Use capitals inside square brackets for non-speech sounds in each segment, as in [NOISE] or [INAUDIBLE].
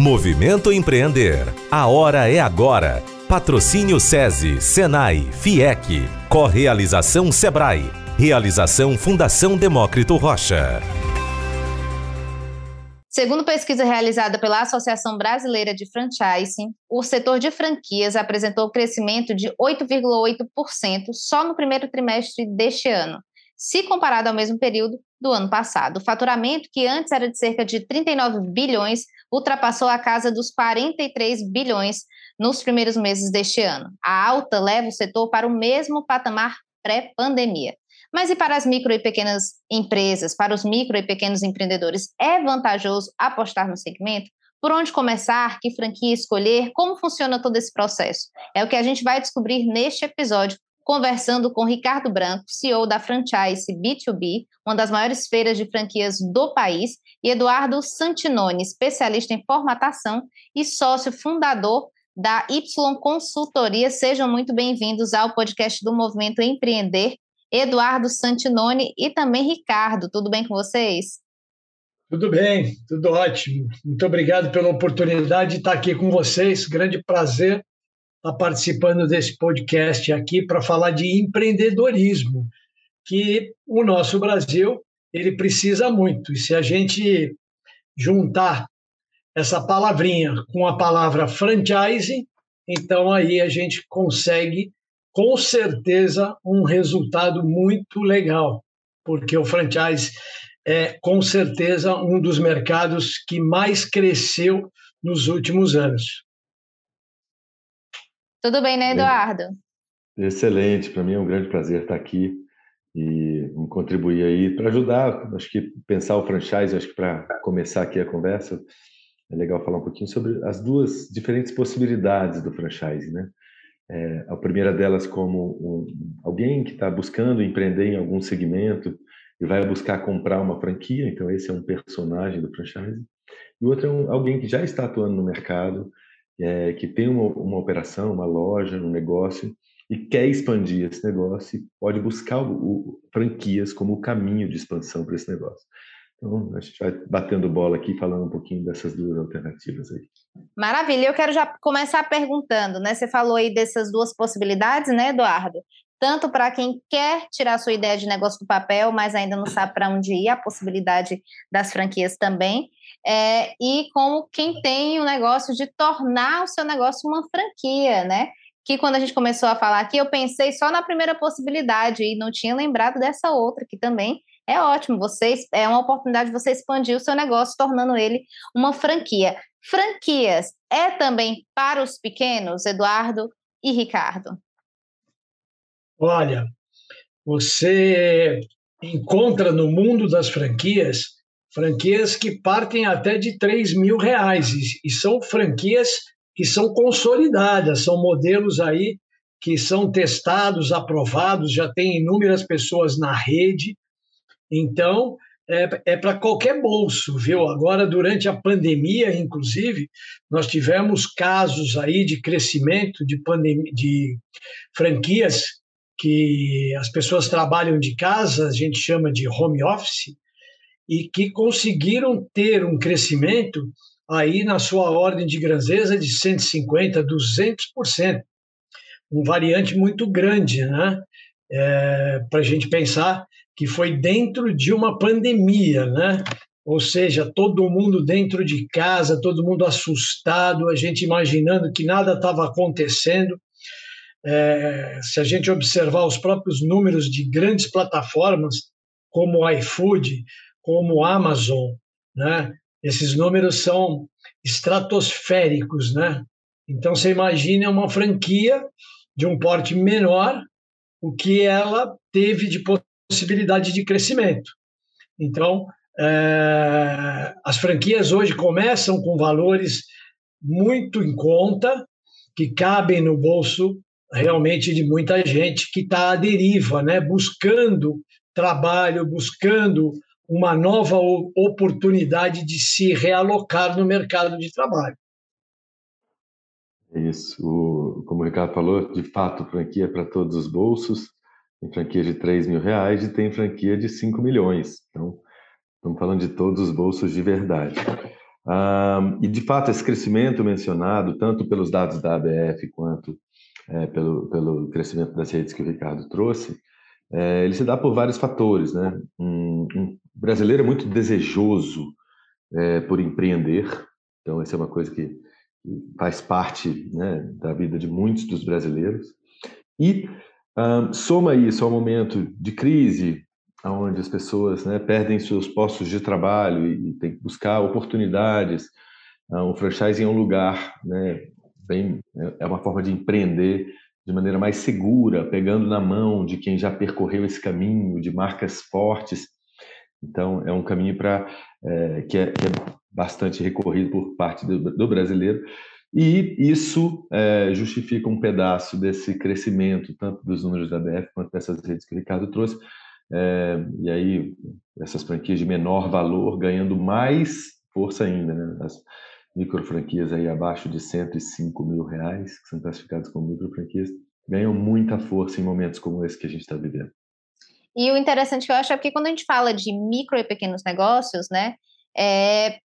Movimento Empreender. A hora é agora. Patrocínio SESI, Senai, FIEC. Correalização Sebrae. Realização Fundação Demócrito Rocha. Segundo pesquisa realizada pela Associação Brasileira de Franchising, o setor de franquias apresentou crescimento de 8,8% só no primeiro trimestre deste ano, se comparado ao mesmo período do ano passado. O faturamento, que antes era de cerca de 39 bilhões, ultrapassou a casa dos 43 bilhões nos primeiros meses deste ano. A alta leva o setor para o mesmo patamar pré-pandemia. Mas e para as micro e pequenas empresas, para os micro e pequenos empreendedores, é vantajoso apostar no segmento? Por onde começar? Que franquia escolher? Como funciona todo esse processo? É o que a gente vai descobrir neste episódio conversando com Ricardo Branco, CEO da Franchise B2B, uma das maiores feiras de franquias do país, e Eduardo Santinoni, especialista em formatação e sócio fundador da Y Consultoria. Sejam muito bem-vindos ao podcast do Movimento Empreender. Eduardo Santinoni e também Ricardo, tudo bem com vocês? Tudo bem, tudo ótimo. Muito obrigado pela oportunidade de estar aqui com vocês. Grande prazer estar participando desse podcast aqui para falar de empreendedorismo, que o nosso Brasil ele precisa muito. E se a gente juntar essa palavrinha com a palavra franchise, então aí a gente consegue com certeza um resultado muito legal, porque o franchise é com certeza um dos mercados que mais cresceu nos últimos anos. Tudo bem, né, Eduardo? Excelente, para mim é um grande prazer estar aqui e contribuir aí para ajudar, acho que pensar o franchise, acho que para começar aqui a conversa, é legal falar um pouquinho sobre as duas diferentes possibilidades do franchise, né? É, a primeira delas como um, alguém que está buscando empreender em algum segmento e vai buscar comprar uma franquia, então esse é um personagem do franchise. E o outro é um, alguém que já está atuando no mercado, é, que tem uma, uma, operação, uma loja, um negócio e quer expandir esse negócio e pode buscar o, o, franquias como o caminho de expansão para esse negócio. Então, a gente vai batendo bola aqui, falando um pouquinho dessas duas alternativas aí. Maravilha, eu quero já começar perguntando, né? Você falou aí dessas duas possibilidades, né, Eduardo? Tanto para quem quer tirar sua ideia de negócio do papel, mas ainda não sabe para onde ir, a possibilidade das franquias também é, e como quem tem o negócio de tornar o seu negócio uma franquia, né? Que quando a gente começou a falar aqui, eu pensei só na primeira possibilidade e não tinha lembrado dessa outra, que também é ótimo. Vocês é uma oportunidade de você expandir o seu negócio, tornando ele uma franquia. Franquias é também para os pequenos, Eduardo e Ricardo. Olha, você encontra no mundo das franquias franquias que partem até de 3 mil reais e, e são franquias que são consolidadas, são modelos aí que são testados, aprovados, já tem inúmeras pessoas na rede. Então, é, é para qualquer bolso, viu? Agora, durante a pandemia, inclusive, nós tivemos casos aí de crescimento de, de franquias que as pessoas trabalham de casa, a gente chama de home office, e que conseguiram ter um crescimento aí na sua ordem de grandeza de 150%, 200%. Um variante muito grande, né? É, Para a gente pensar que foi dentro de uma pandemia, né? Ou seja, todo mundo dentro de casa, todo mundo assustado, a gente imaginando que nada estava acontecendo. É, se a gente observar os próprios números de grandes plataformas como o iFood, como Amazon, né? Esses números são estratosféricos, né? Então você imagina uma franquia de um porte menor, o que ela teve de possibilidade de crescimento. Então, é, as franquias hoje começam com valores muito em conta que cabem no bolso realmente de muita gente que está à deriva, né? buscando trabalho, buscando uma nova oportunidade de se realocar no mercado de trabalho. Isso, como o Ricardo falou, de fato, franquia para todos os bolsos, tem franquia de 3 mil reais e tem franquia de 5 milhões. Então, estamos falando de todos os bolsos de verdade. Ah, e, de fato, esse crescimento mencionado, tanto pelos dados da ABF quanto é, pelo, pelo crescimento das redes que o Ricardo trouxe, é, ele se dá por vários fatores. Né? Um, um brasileiro é muito desejoso é, por empreender, então essa é uma coisa que, faz parte né, da vida de muitos dos brasileiros. E um, soma isso ao momento de crise, onde as pessoas né, perdem seus postos de trabalho e, e têm que buscar oportunidades. Um franchising é um lugar né, bem, é uma forma de empreender de maneira mais segura, pegando na mão de quem já percorreu esse caminho, de marcas fortes. Então, é um caminho para é, que, é, que, é, bastante recorrido por parte do, do brasileiro. E isso é, justifica um pedaço desse crescimento, tanto dos números da BF quanto dessas redes que o Ricardo trouxe. É, e aí, essas franquias de menor valor ganhando mais força ainda. Né? As micro franquias aí abaixo de 105 mil reais, que são classificadas como micro franquias, ganham muita força em momentos como esse que a gente está vivendo. E o interessante que eu acho é que quando a gente fala de micro e pequenos negócios, né, é,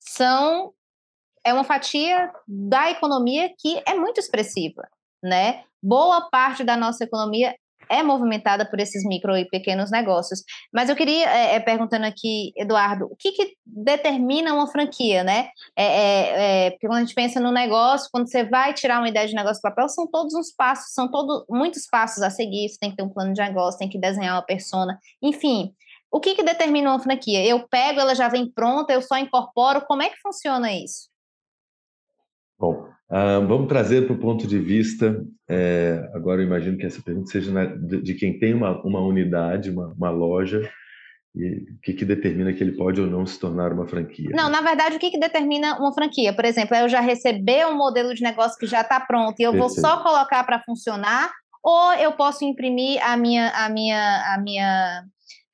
são é uma fatia da economia que é muito expressiva, né? Boa parte da nossa economia é movimentada por esses micro e pequenos negócios. Mas eu queria, é, é, perguntando aqui, Eduardo, o que, que determina uma franquia, né? É, é, é, porque quando a gente pensa no negócio, quando você vai tirar uma ideia de negócio do papel, são todos uns passos, são todos muitos passos a seguir, você tem que ter um plano de negócio, tem que desenhar uma persona, enfim. O que, que determina uma franquia? Eu pego, ela já vem pronta, eu só incorporo, como é que funciona isso? Bom, vamos trazer para o ponto de vista. É, agora, eu imagino que essa pergunta seja na, de, de, quem tem uma, uma unidade, uma, uma loja, e o que, que, determina que ele pode ou não se tornar uma franquia? Não, na verdade, o que, que determina uma franquia? Por exemplo, é eu já receber um modelo de negócio que já está pronto e eu Perfeito. vou só colocar para funcionar, ou eu posso imprimir a minha, a minha, a minha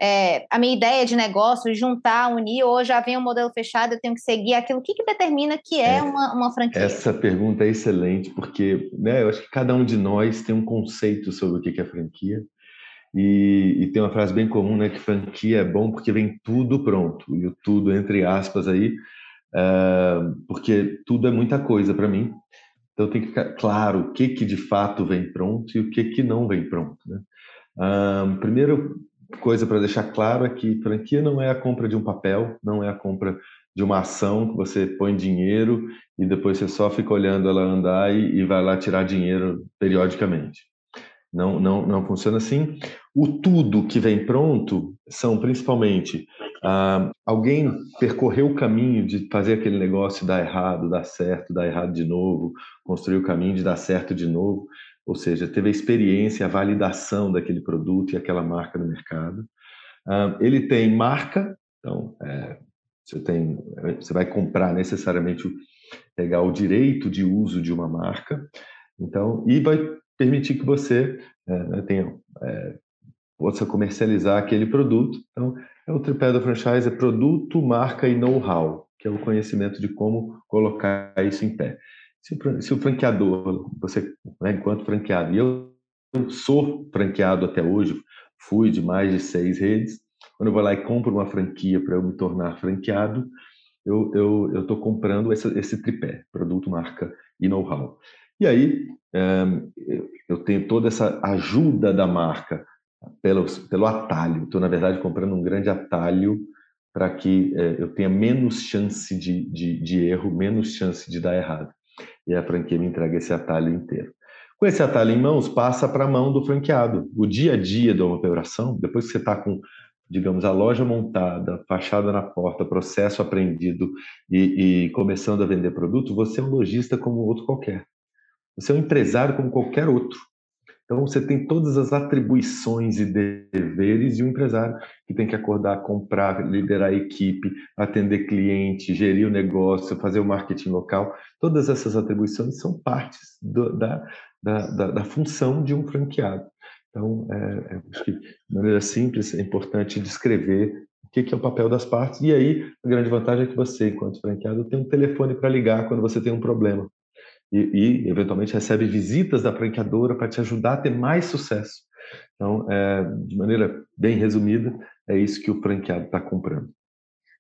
é, a minha ideia de negócio, juntar, unir, ou já vem um modelo fechado, eu tenho que seguir aquilo. O que, que determina que é, é, uma, uma franquia? Essa pergunta é excelente, porque né, eu acho que cada um de nós tem um conceito sobre o que é franquia. E, e, tem uma frase bem comum, né, que franquia é bom porque vem tudo pronto, e o tudo entre aspas aí, uh, porque tudo é muita coisa para mim. Então tem que ficar claro o que que de fato vem pronto e o que que não vem pronto. Né? Uh, primeiro, coisa para deixar claro é que franquia não é a compra de um papel, não é a compra de uma ação que você põe dinheiro e depois você só fica olhando ela andar e, e vai lá tirar dinheiro periodicamente. Não, não, não funciona assim. O tudo que vem pronto são principalmente ah, alguém percorreu o caminho de fazer aquele negócio dar errado, dar certo, dar errado de novo, construir o caminho de dar certo de novo ou seja, teve a experiência, a validação daquele produto e aquela marca no mercado. ele tem marca, então é, você tem, você vai comprar necessariamente pegar o direito de uso de uma marca, então e vai permitir que você é, né, tenha é, possa comercializar aquele produto. Então, é o tripé do franchise é produto, marca e know-how, que é o conhecimento de como colocar isso em pé. Se o, se o franqueador, você, né, enquanto franqueado, e eu sou franqueado até hoje, fui de mais de seis redes, quando eu vou lá e compro uma franquia para eu me tornar franqueado, eu estou comprando esse, esse, tripé, produto, marca e know-how. E aí um, eu tenho toda essa ajuda da marca pelo, pelo atalho. Estou, na verdade, comprando um grande atalho para que é, eu tenha menos chance de, de, de erro, menos chance de dar errado e a franquia me entrega esse atalho inteiro. Com esse atalho em mãos, passa para a mão do franqueado. O dia a dia de uma operação, depois que você está com, digamos, a loja montada, fachada na porta, processo aprendido e, e começando a vender produto, você é um lojista como outro qualquer. Você é um empresário como qualquer outro. Então, você tem todas as atribuições e deveres de um empresário que tem que acordar, comprar, liderar a equipe, atender cliente, gerir o negócio, fazer o marketing local. Todas essas atribuições são partes do, da, da, da, da, função de um franqueado. Então, é, é, acho que de maneira simples é importante descrever o que, que é o papel das partes. E aí, a grande vantagem é que você, enquanto franqueado, tem um telefone para ligar quando você tem um problema e, e, eventualmente recebe visitas da franqueadora para te ajudar a ter mais sucesso. Então, é, de maneira bem resumida, é isso que o franqueado está comprando.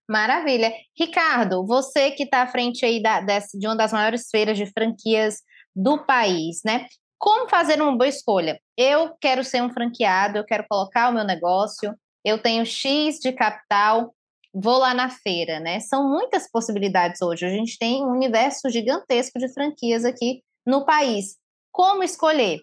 Maravilha. Ricardo, você que está à frente aí da, dessa, de uma das maiores feiras de franquias do país, né? Como fazer uma boa escolha? Eu quero ser um franqueado, eu quero colocar o meu negócio, eu tenho X de capital, vou lá na feira, né? São muitas possibilidades hoje. A gente tem um universo gigantesco de franquias aqui no país. Como escolher?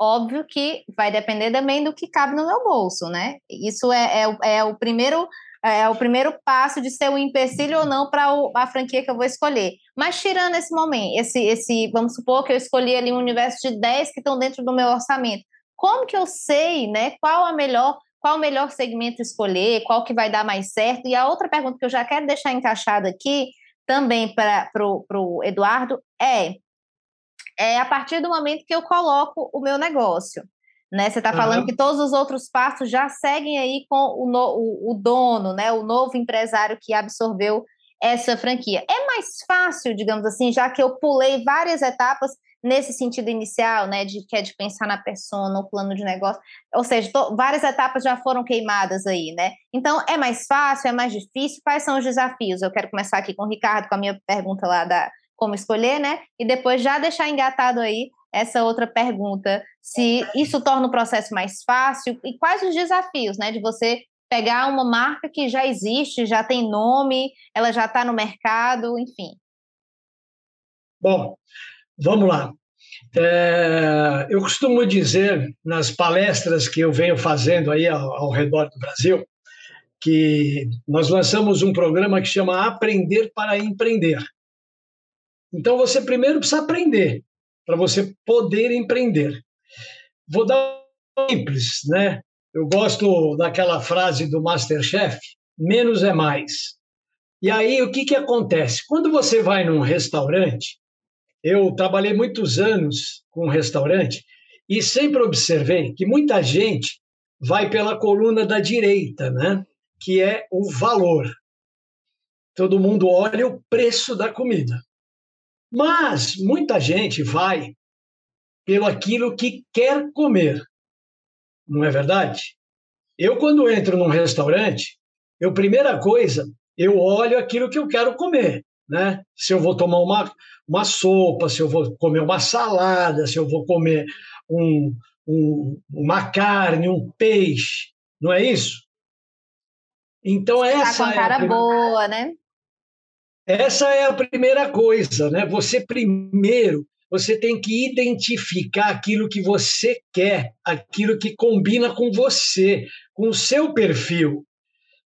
Óbvio que vai depender também do que cabe no meu bolso, né? Isso é, é, é o primeiro é o primeiro passo de ser um empecilho ou não para a franquia que eu vou escolher. Mas tirando esse momento, esse, esse, vamos supor que eu escolhi ali um universo de 10 que estão dentro do meu orçamento. Como que eu sei, né, qual a melhor qual o melhor segmento escolher, qual que vai dar mais certo. E a outra pergunta que eu já quero deixar encaixada aqui, também para o Eduardo, é, é a partir do momento que eu coloco o meu negócio. Né? Você está uhum. falando que todos os outros passos já seguem aí com o, no, o, o dono, né? o novo empresário que absorveu essa franquia. É mais fácil, digamos assim, já que eu pulei várias etapas, nesse sentido inicial, né, de que é de pensar na pessoa, no plano de negócio, ou seja, várias etapas já foram queimadas aí, né? Então, é mais fácil, é mais difícil? Quais são os desafios? Eu quero começar aqui com o Ricardo, com a minha pergunta lá da como escolher, né? E depois já deixar engatado aí essa outra pergunta, se isso torna o processo mais fácil e quais os desafios, né, de você pegar uma marca que já existe, já tem nome, ela já está no mercado, enfim. Bom, Vamos lá. É, eu costumo dizer nas palestras que eu venho fazendo aí ao, ao, redor do Brasil que nós lançamos um programa que chama Aprender para Empreender. Então você primeiro precisa aprender para você poder empreender. Vou dar um simples, né? Eu gosto daquela frase do Masterchef: menos é mais. E aí o que que acontece? Quando você vai num restaurante eu trabalhei muitos anos com um restaurante e sempre observei que muita gente vai pela coluna da direita, né? que é o valor. Todo mundo olha o preço da comida. Mas muita gente vai pelo aquilo que quer comer. Não é verdade? Eu, quando entro num restaurante, eu, primeira coisa, eu olho aquilo que eu quero comer né? Se eu vou tomar uma, uma sopa, se eu vou comer uma salada, se eu vou comer um, um, uma carne, um peixe, não é isso? Então Você essa tá com cara é a boa, né? Essa é a primeira coisa, né? Você primeiro você tem que identificar aquilo que você quer, aquilo que combina com você, com o seu perfil.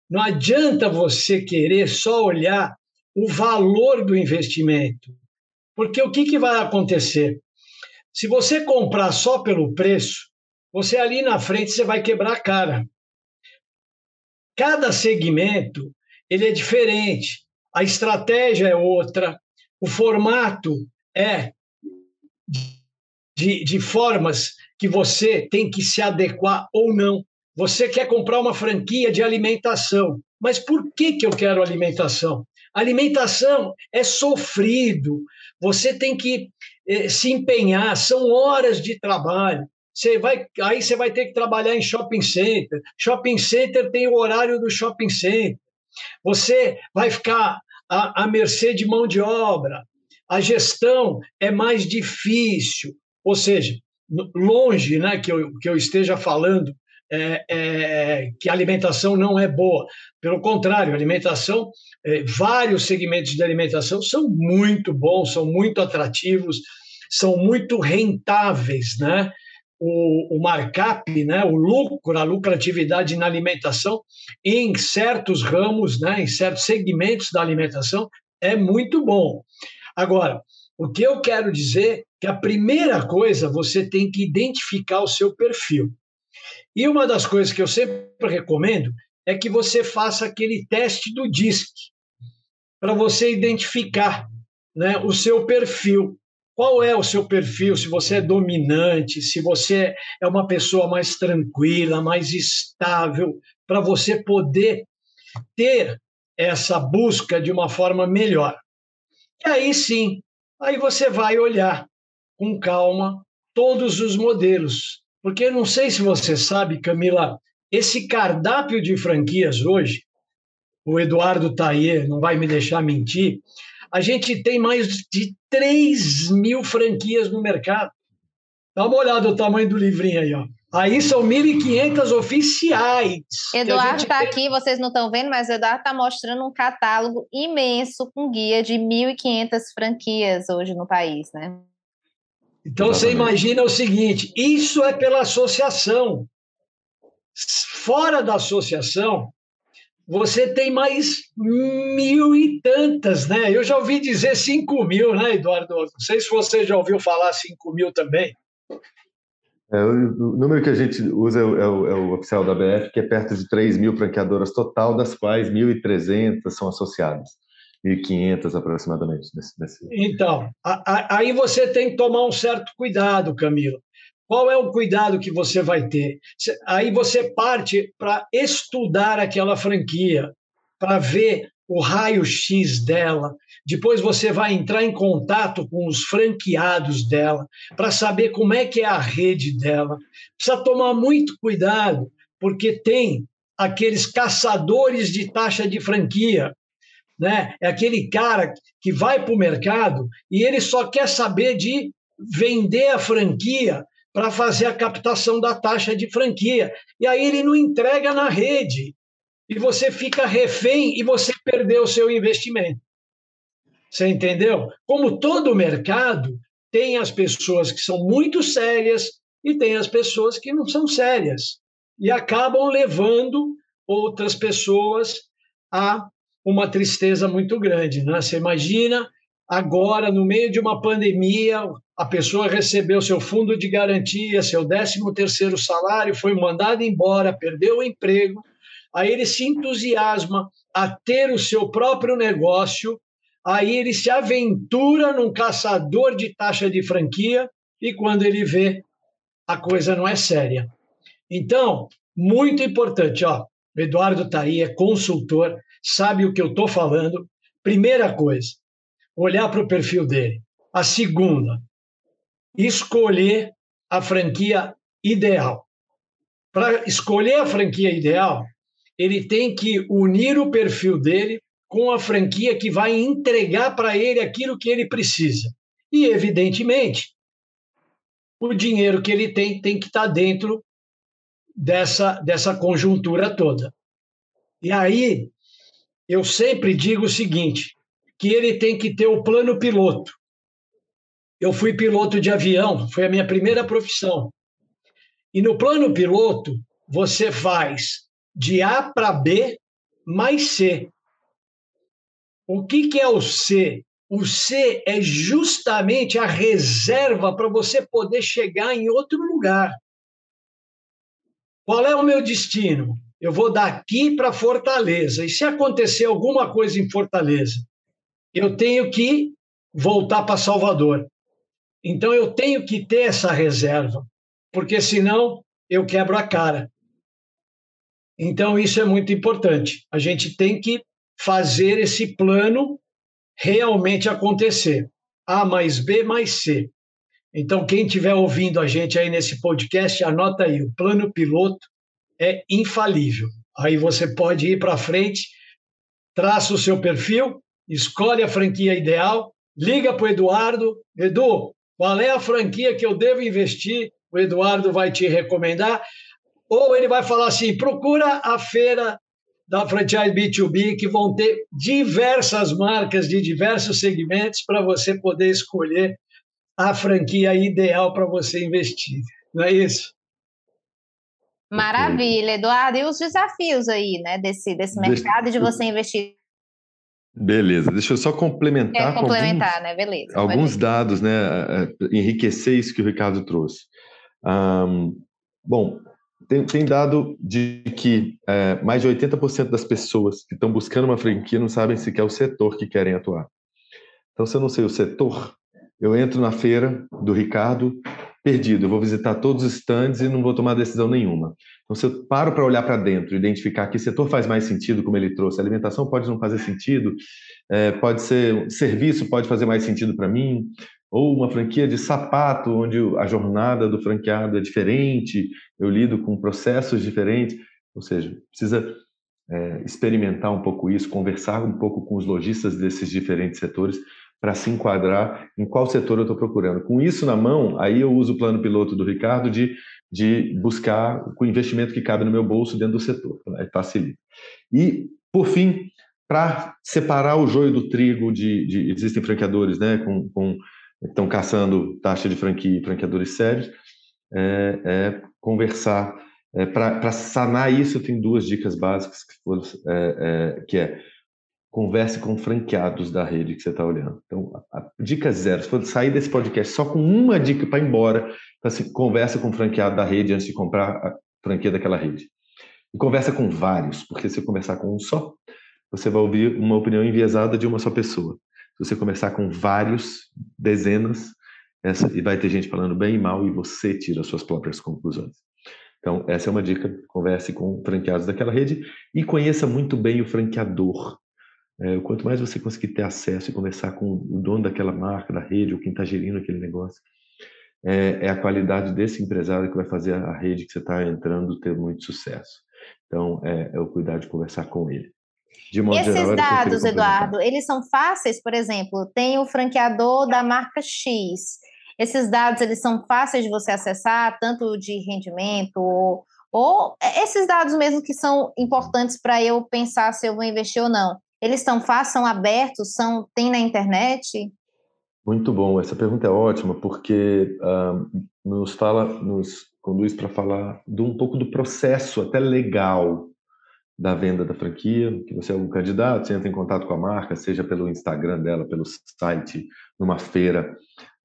Não adianta você querer só olhar o valor do investimento. Porque o que, que vai acontecer? Se você comprar só pelo preço, você ali na frente você vai quebrar a cara. Cada segmento ele é diferente, a estratégia é outra, o formato é de, de formas que você tem que se adequar ou não. Você quer comprar uma franquia de alimentação, mas por que, que eu quero alimentação? Alimentação é sofrido, você tem que eh, se empenhar, são horas de trabalho. Você vai, aí você vai ter que trabalhar em shopping center. Shopping center tem o horário do shopping center. Você vai ficar à, à mercê de mão de obra. A gestão é mais difícil. Ou seja, longe né, que, eu, que eu esteja falando é, é, que a alimentação não é boa. Pelo contrário, alimentação, é, vários segmentos de alimentação são muito bons, são muito atrativos, são muito rentáveis, né? O, o markup, né, o lucro, a lucratividade na alimentação, em certos ramos, né, em certos segmentos da alimentação, é muito bom. Agora, O que eu quero dizer é que a primeira coisa você tem que identificar o seu perfil. E uma das coisas que eu sempre recomendo é que você faça aquele teste do DISC para você identificar né, o seu perfil. Qual é o seu perfil? Se você é dominante, se você é uma pessoa mais tranquila, mais estável, para você poder ter essa busca de uma forma melhor. E aí sim, aí você vai olhar com calma todos os modelos. Porque não sei se você sabe, Camila, esse cardápio de franquias hoje, o Eduardo Tayer não vai me deixar mentir, a gente tem mais de 3 mil franquias no mercado. Dá uma olhada no tamanho do livrinho aí, ó. Aí são 1.500 oficiais. Eduardo está aqui, vocês não estão vendo, mas o Eduardo está mostrando um catálogo imenso com guia de 1.500 franquias hoje no país, né? Então Exatamente. você imagina o seguinte: isso é pela associação. Fora da associação, você tem mais mil e tantas, né? Eu já ouvi dizer cinco mil, né, Eduardo? Não sei se você já ouviu falar cinco mil também. É, o, número que a gente usa é o, é, o, é o, oficial da BF, que é perto de 3 mil franqueadoras total, das quais 1.300 são associadas. 1.500 aproximadamente. Nesse, nesse... Então, a, a, aí você tem que tomar um certo cuidado, Camilo. Qual é o cuidado que você vai ter? Aí você parte para estudar aquela franquia, para ver o raio-x dela. Depois você vai entrar em contato com os franqueados dela, para saber como é que é a rede dela. Precisa tomar muito cuidado, porque tem aqueles caçadores de taxa de franquia né? É aquele cara que vai para o mercado e ele só quer saber de vender a franquia para fazer a captação da taxa de franquia. E aí ele não entrega na rede. E você fica refém e você perdeu o seu investimento. Você entendeu? Como todo mercado, tem as pessoas que são muito sérias e tem as pessoas que não são sérias. E acabam levando outras pessoas a uma tristeza muito grande. Né? Você imagina agora, no meio de uma pandemia, a pessoa recebeu seu fundo de garantia, seu 13 terceiro salário, foi mandado embora, perdeu o emprego, aí ele se entusiasma a ter o seu próprio negócio, aí ele se aventura num caçador de taxa de franquia e quando ele vê, a coisa não é séria. Então, muito importante, ó, o Eduardo está aí, é consultor, sabe o que eu estou falando. Primeira coisa, olhar para o perfil dele. A segunda, escolher a franquia ideal. Para escolher a franquia ideal, ele tem que unir o perfil dele com a franquia que vai entregar para ele aquilo que ele precisa. E, evidentemente, o dinheiro que ele tem tem que estar tá dentro dessa, dessa conjuntura toda. E aí, eu sempre digo o seguinte, que ele tem que ter o plano piloto. Eu fui piloto de avião, foi a minha primeira profissão. E no plano piloto, você faz de A para B mais C. O que, que é o C? O C é justamente a reserva para você poder chegar em outro lugar. Qual é o meu destino? eu vou daqui para Fortaleza. E se acontecer alguma coisa em Fortaleza, eu tenho que voltar para Salvador. Então eu tenho que ter essa reserva, porque senão eu quebro a cara. Então isso é muito importante. A gente tem que fazer esse plano realmente acontecer. A mais B mais C. Então, quem estiver ouvindo a gente aí nesse podcast, anota aí o plano piloto é infalível. Aí você pode ir para frente, traça o seu perfil, escolhe a franquia ideal, liga para o Eduardo. Edu, qual é a franquia que eu devo investir? O Eduardo vai te recomendar. Ou ele vai falar assim: procura a feira da franchise B2B, que vão ter diversas marcas de diversos segmentos para você poder escolher a franquia ideal para você investir. Não é isso? Maravilha, Eduardo. E os desafios aí, né, desse, desse mercado de você investir? Beleza, deixa eu só complementar. Quer complementar, alguns, né? Beleza. Alguns dados, né? Enriquecer isso que o Ricardo trouxe. Um, bom, tem, tem, dado de que é, mais de 80% das pessoas que estão buscando uma franquia não sabem sequer o setor que querem atuar. Então, se eu não sei o setor, eu entro na feira do Ricardo perdido. Eu vou visitar todos os stands e não vou tomar decisão nenhuma. Então, se eu paro para olhar para dentro, identificar que setor faz mais sentido, como ele trouxe, a alimentação pode não fazer sentido, é, pode ser serviço pode fazer mais sentido para mim, ou uma franquia de sapato, onde a jornada do franqueado é diferente, eu lido com processos diferentes, ou seja, precisa é, experimentar um pouco isso, conversar um pouco com os lojistas desses diferentes setores para se enquadrar em qual setor eu estou procurando. Com isso na mão, aí eu uso o plano piloto do Ricardo de, de buscar o investimento que cabe no meu bolso dentro do setor. Né? Facilita. E, por fim, para separar o joio do trigo, de, de existem franqueadores né, com, com, estão caçando taxa de franquia e franqueadores sérios, é, é conversar. É, para sanar isso, tem duas dicas básicas, que, foram, é, é, que é converse com franqueados da rede que você está olhando. Então, a, a, dica zero, se for sair desse podcast só com uma dica para ir embora, então, assim, conversa com o franqueado da rede antes de comprar a franquia daquela rede. E conversa com vários, porque se conversar com um só, você vai ouvir uma opinião enviesada de uma só pessoa. Se você conversar com vários, dezenas, essa, e vai ter gente falando bem e mal, e você tira as suas próprias conclusões. Então, essa é uma dica. Converse com franqueados daquela rede e conheça muito bem o franqueador. É, quanto mais você conseguir ter acesso e conversar com o dono daquela marca, da rede, ou quem está gerindo aquele negócio, é, é, a qualidade desse empresário que vai fazer a rede que você está entrando ter muito sucesso. Então, é, é, o cuidar de conversar com ele. Esses geral, dados, Eduardo, eles são fáceis, por exemplo, tem o franqueador da marca X. Esses dados, eles são fáceis de você acessar, tanto de rendimento ou, ou esses dados mesmo que são importantes para eu pensar se eu vou investir ou não eles estão fáceis, são abertos, são tem na internet? Muito bom, essa pergunta é ótima porque uh, nos fala, nos conduz para falar de um pouco do processo até legal da venda da franquia, que você é um candidato, você entra em contato com a marca, seja pelo Instagram dela, pelo site, numa feira,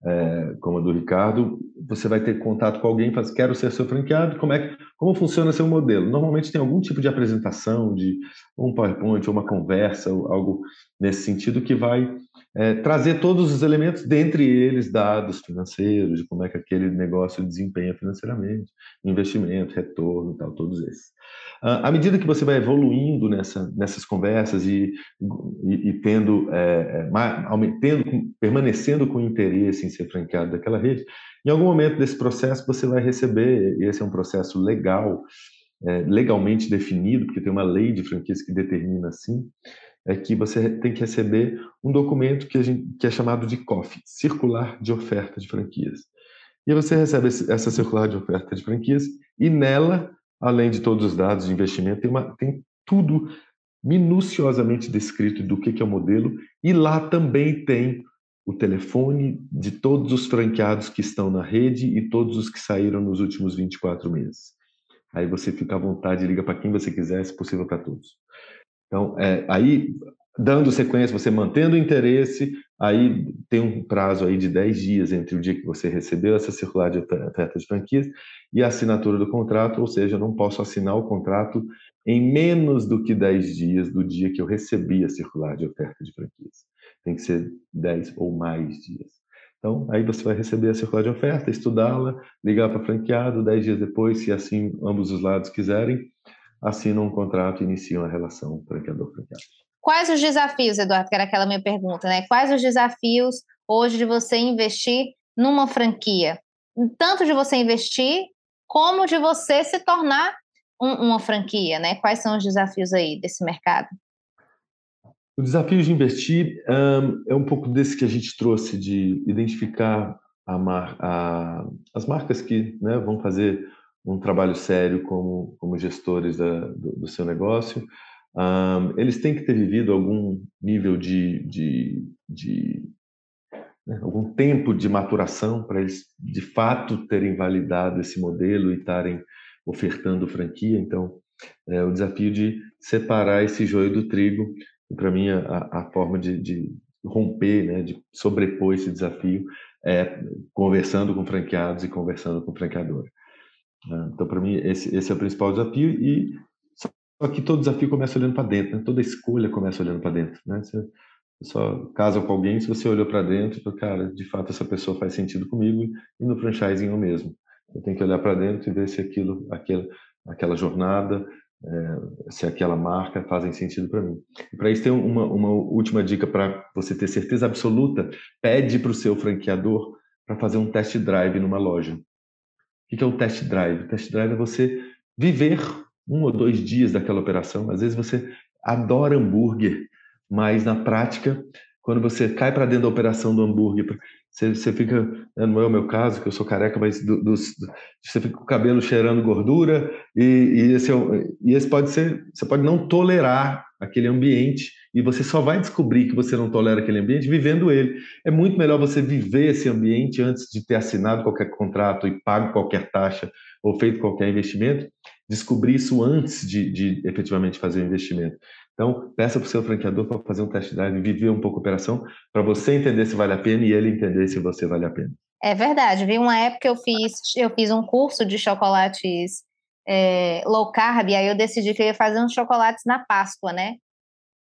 é, como a do Ricardo, você vai ter contato com alguém e fala, quero ser seu franqueado, como, é, como funciona seu modelo? Normalmente tem algum tipo de apresentação, de um PowerPoint, uma conversa, algo nesse sentido que vai é, trazer todos os elementos, dentre eles dados financeiros, de como é que aquele negócio desempenha financeiramente, investimento, retorno, tal, todos esses. À medida que você vai evoluindo nessa, nessas conversas e, e, e tendo, é, é permanecendo com interesse em ser franqueado daquela rede, em algum momento desse processo você vai receber, esse é um processo legal, é, legalmente definido, porque tem uma lei de franquias que determina assim, é que você tem que receber um documento que, gente, que é chamado de COF, Circular de Oferta de Franquias. E você recebe essa circular de oferta de franquias e nela além de todos os dados de investimento, tem, uma, tem tudo minuciosamente descrito do que, que é o modelo, e lá também tem o telefone de todos os franqueados que estão na rede e todos os que saíram nos últimos 24 meses. Aí você fica à vontade, liga para quem você quiser, se possível para todos. Então, é, aí, dando sequência, você mantendo o interesse, aí tem um prazo aí de 10 dias entre o dia que você recebeu essa circular de oferta de franquias e a assinatura do contrato, ou seja, eu não posso assinar o contrato em menos do que 10 dias do dia que eu recebi a circular de oferta de franquias. Tem que ser 10 ou mais dias. Então, aí você vai receber a circular de oferta, estudá-la, ligar para franqueado, 10 dias depois, se assim ambos os lados quiserem, assinam um contrato e iniciam a relação franqueador-franqueado. Quais os desafios, Eduardo, que era aquela minha pergunta, né? Quais os desafios hoje de você investir numa franquia? Tanto de você investir como de você se tornar um, uma franquia, né? Quais são os desafios aí desse mercado? O desafio de investir um, é um pouco desse que a gente trouxe, de identificar a mar, a, as marcas que né, vão fazer um trabalho sério como, como gestores da, do, do, seu negócio. Um, eles têm que ter vivido algum nível de, de, de né, algum tempo de maturação para eles de fato terem validado esse modelo e estarem ofertando franquia. Então, é o desafio de separar esse joio do trigo E para mim, a, a forma de, de, romper, né, de sobrepor esse desafio é conversando com franqueados e conversando com franqueador. Né. Então, para mim, esse, esse, é o principal desafio. E só que todo desafio começa olhando para dentro, né? toda escolha começa olhando para dentro. Né? Você só casa com alguém se você olhou para dentro cara, de fato essa pessoa faz sentido comigo e no franchising eu mesmo. Eu tenho que olhar para dentro e ver se aquilo, aquela, aquela jornada, é, se aquela marca fazem sentido para mim. Para isso tem uma, uma última dica para você ter certeza absoluta, pede para o seu franqueador para fazer um test drive numa loja. O que é o test drive? O test drive é você viver um ou dois dias daquela operação. Às vezes você adora hambúrguer, mas na prática, quando você cai para dentro da operação do hambúrguer, você, você fica, né, não é o meu caso, que eu sou careca, mas do, do, você fica com o cabelo cheirando gordura, e, e, esse, é e esse pode ser, você pode não tolerar aquele ambiente, e você só vai descobrir que você não tolera aquele ambiente vivendo ele. É muito melhor você viver esse ambiente antes de ter assinado qualquer contrato e pago qualquer taxa ou feito qualquer investimento, descobrir isso antes de, de efetivamente fazer o investimento. Então, peça para o seu franqueador para fazer um test drive, viver um pouco a operação, para você entender se vale a pena e ele entender se você vale a pena. É verdade. Vi uma época eu fiz, eu fiz um curso de chocolates é, low carb, e aí eu decidi que eu ia fazer uns chocolates na Páscoa, né?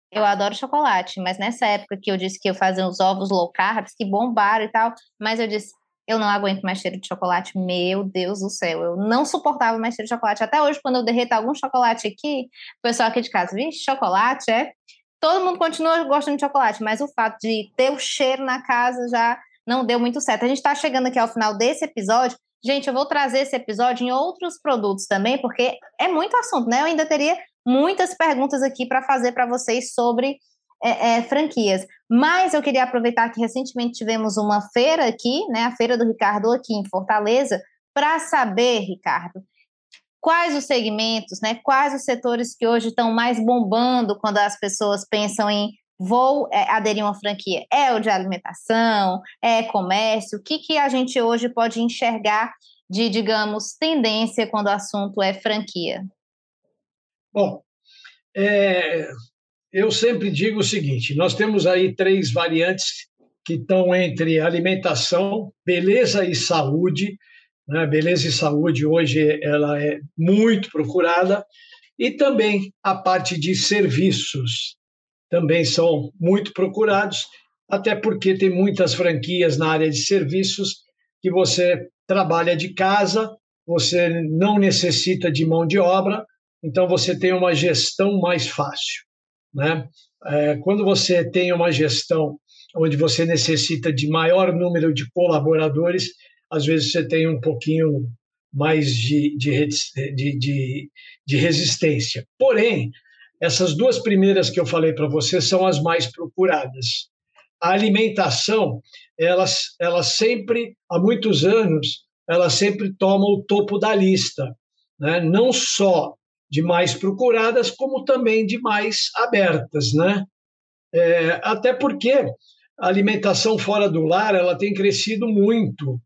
Eu adoro chocolate, mas nessa época que eu disse que eu fazia os ovos low carb, que bombaram e tal, mas eu disse, eu não aguento mais cheiro de chocolate. Meu Deus do céu, eu não suportava mais cheiro de chocolate. Até hoje, quando eu derreto algum chocolate aqui, o pessoal aqui de casa, vixe, chocolate, é? Todo mundo continua gostando de chocolate, mas o fato de ter o cheiro na casa já não deu muito certo. A gente está chegando aqui ao final desse episódio. Gente, eu vou trazer esse episódio em outros produtos também, porque é muito assunto, né? Eu ainda teria muitas perguntas aqui para fazer para vocês sobre é, é, franquias. Mas eu queria aproveitar que recentemente tivemos uma feira aqui, né, a Feira do Ricardo aqui em Fortaleza, para saber, Ricardo, quais os segmentos, né, quais os setores que hoje estão mais bombando quando as pessoas pensam em vou é, aderir a uma franquia. É o de alimentação, é comércio, o que, que a gente hoje pode enxergar de, digamos, tendência quando o assunto é franquia? Bom, é, eu sempre digo o seguinte: nós temos aí três variantes que estão entre alimentação, beleza e saúde. Né? Beleza e saúde hoje ela é muito procurada e também a parte de serviços também são muito procurados, até porque tem muitas franquias na área de serviços que você trabalha de casa, você não necessita de mão de obra, então você tem uma gestão mais fácil. Né? É, quando você tem uma gestão onde você necessita de maior número de colaboradores, às vezes você tem um pouquinho mais de, de, de, de, resistência. Porém, essas duas primeiras que eu falei para você são as mais procuradas. A alimentação, elas, ela sempre, há muitos anos, ela sempre toma o topo da lista. Né? Não só de mais procuradas, como também de mais abertas, né? É, até porque a alimentação fora do lar ela tem crescido muito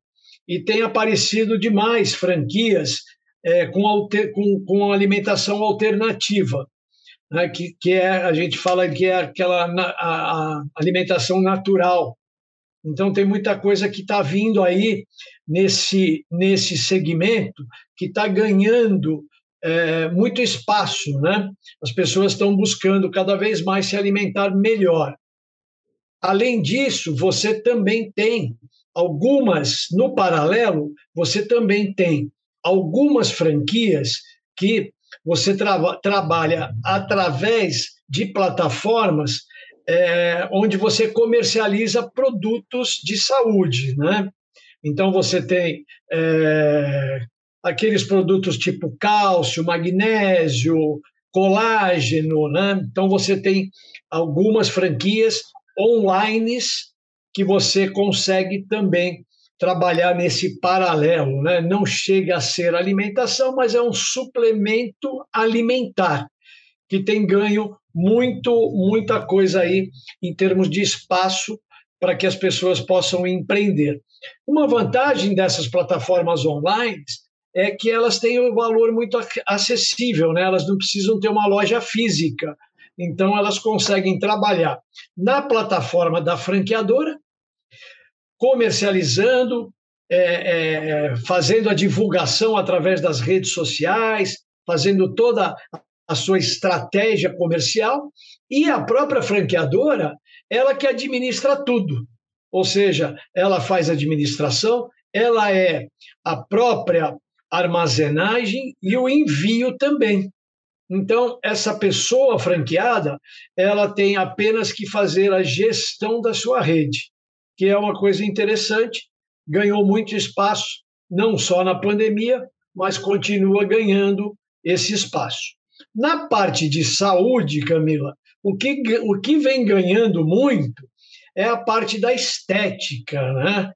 e tem aparecido demais franquias é, com, alter, com, com alimentação alternativa, né? que, que é a gente fala que é aquela a, a alimentação natural. Então tem muita coisa que está vindo aí nesse nesse segmento que está ganhando é, muito espaço, né? As pessoas estão buscando cada vez mais se alimentar melhor. Além disso, você também tem algumas, no paralelo, você também tem algumas franquias que você tra trabalha através de plataformas é, onde você comercializa produtos de saúde, né? Então você tem é, aqueles produtos tipo cálcio, magnésio, colágeno, né? Então você tem algumas franquias online que você consegue também trabalhar nesse paralelo, né? Não chega a ser alimentação, mas é um suplemento alimentar que tem ganho muito muita coisa aí em termos de espaço para que as pessoas possam empreender. Uma vantagem dessas plataformas online é que elas têm um valor muito acessível, né? elas não precisam ter uma loja física. Então, elas conseguem trabalhar na plataforma da franqueadora, comercializando, é, é, fazendo a divulgação através das redes sociais, fazendo toda a sua estratégia comercial, e a própria franqueadora, ela que administra tudo. Ou seja, ela faz administração, ela é a própria armazenagem e o envio também. Então, essa pessoa franqueada, ela tem apenas que fazer a gestão da sua rede, que é uma coisa interessante, ganhou muito espaço, não só na pandemia, mas continua ganhando esse espaço. Na parte de saúde, Camila, o que, o que vem ganhando muito é a parte da estética, né?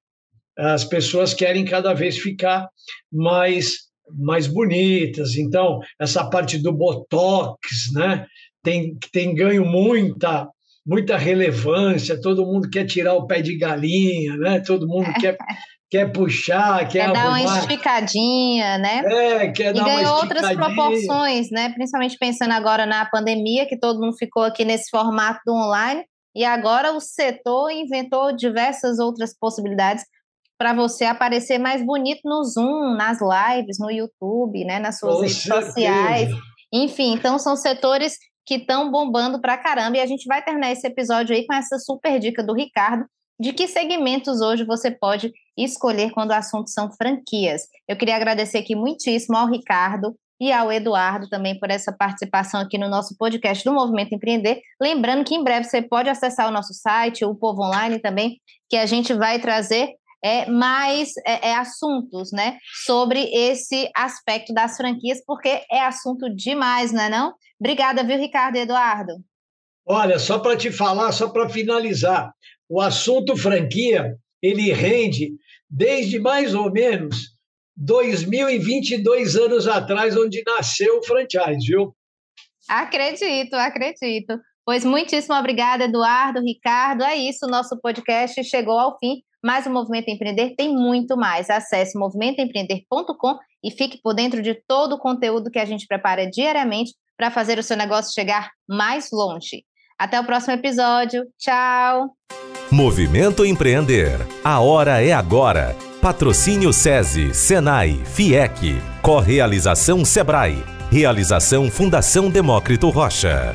As pessoas querem cada vez ficar mais mais bonitas. Então, essa parte do botox, né, tem tem ganho muita muita relevância. Todo mundo quer tirar o pé de galinha, né? Todo mundo [LAUGHS] quer quer puxar, quer, quer dar uma esticadinha, né? É, quer e dar ganhou uma outras proporções, né? Principalmente pensando agora na pandemia, que todo mundo ficou aqui nesse formato do online, e agora o setor inventou diversas outras possibilidades para você aparecer mais bonito no Zoom, nas lives, no YouTube, né, nas suas Com redes certeza. sociais. Enfim, então são setores que estão bombando para caramba. E a gente vai terminar esse episódio aí com essa super dica do Ricardo de que segmentos hoje você pode escolher quando o assunto são franquias. Eu queria agradecer aqui muitíssimo ao Ricardo e ao Eduardo também por essa participação aqui no nosso podcast do Movimento Empreender. Lembrando que em breve você pode acessar o nosso site, o Povo Online também, que a gente vai trazer é, mais é, é, assuntos, né, sobre esse aspecto das franquias, porque é assunto demais, não é não? Obrigada, viu, Ricardo e Eduardo? Olha, só para te falar, só para finalizar, o assunto franquia, ele rende desde mais ou menos 2022 anos atrás, onde nasceu o franchise, viu? Acredito, acredito. Pois muitíssimo obrigada, Eduardo, Ricardo. É isso, nosso podcast chegou ao fim. Mas o Movimento Empreender tem muito mais. Acesse movimentoempreender.com e fique por dentro de todo o conteúdo que a gente prepara diariamente para fazer o seu negócio chegar mais longe. Até o próximo episódio. Tchau! Movimento Empreender. A hora é agora. Patrocínio SESI, Senai, FIEC. Correalização Sebrae. Realização Fundação Demócrito Rocha.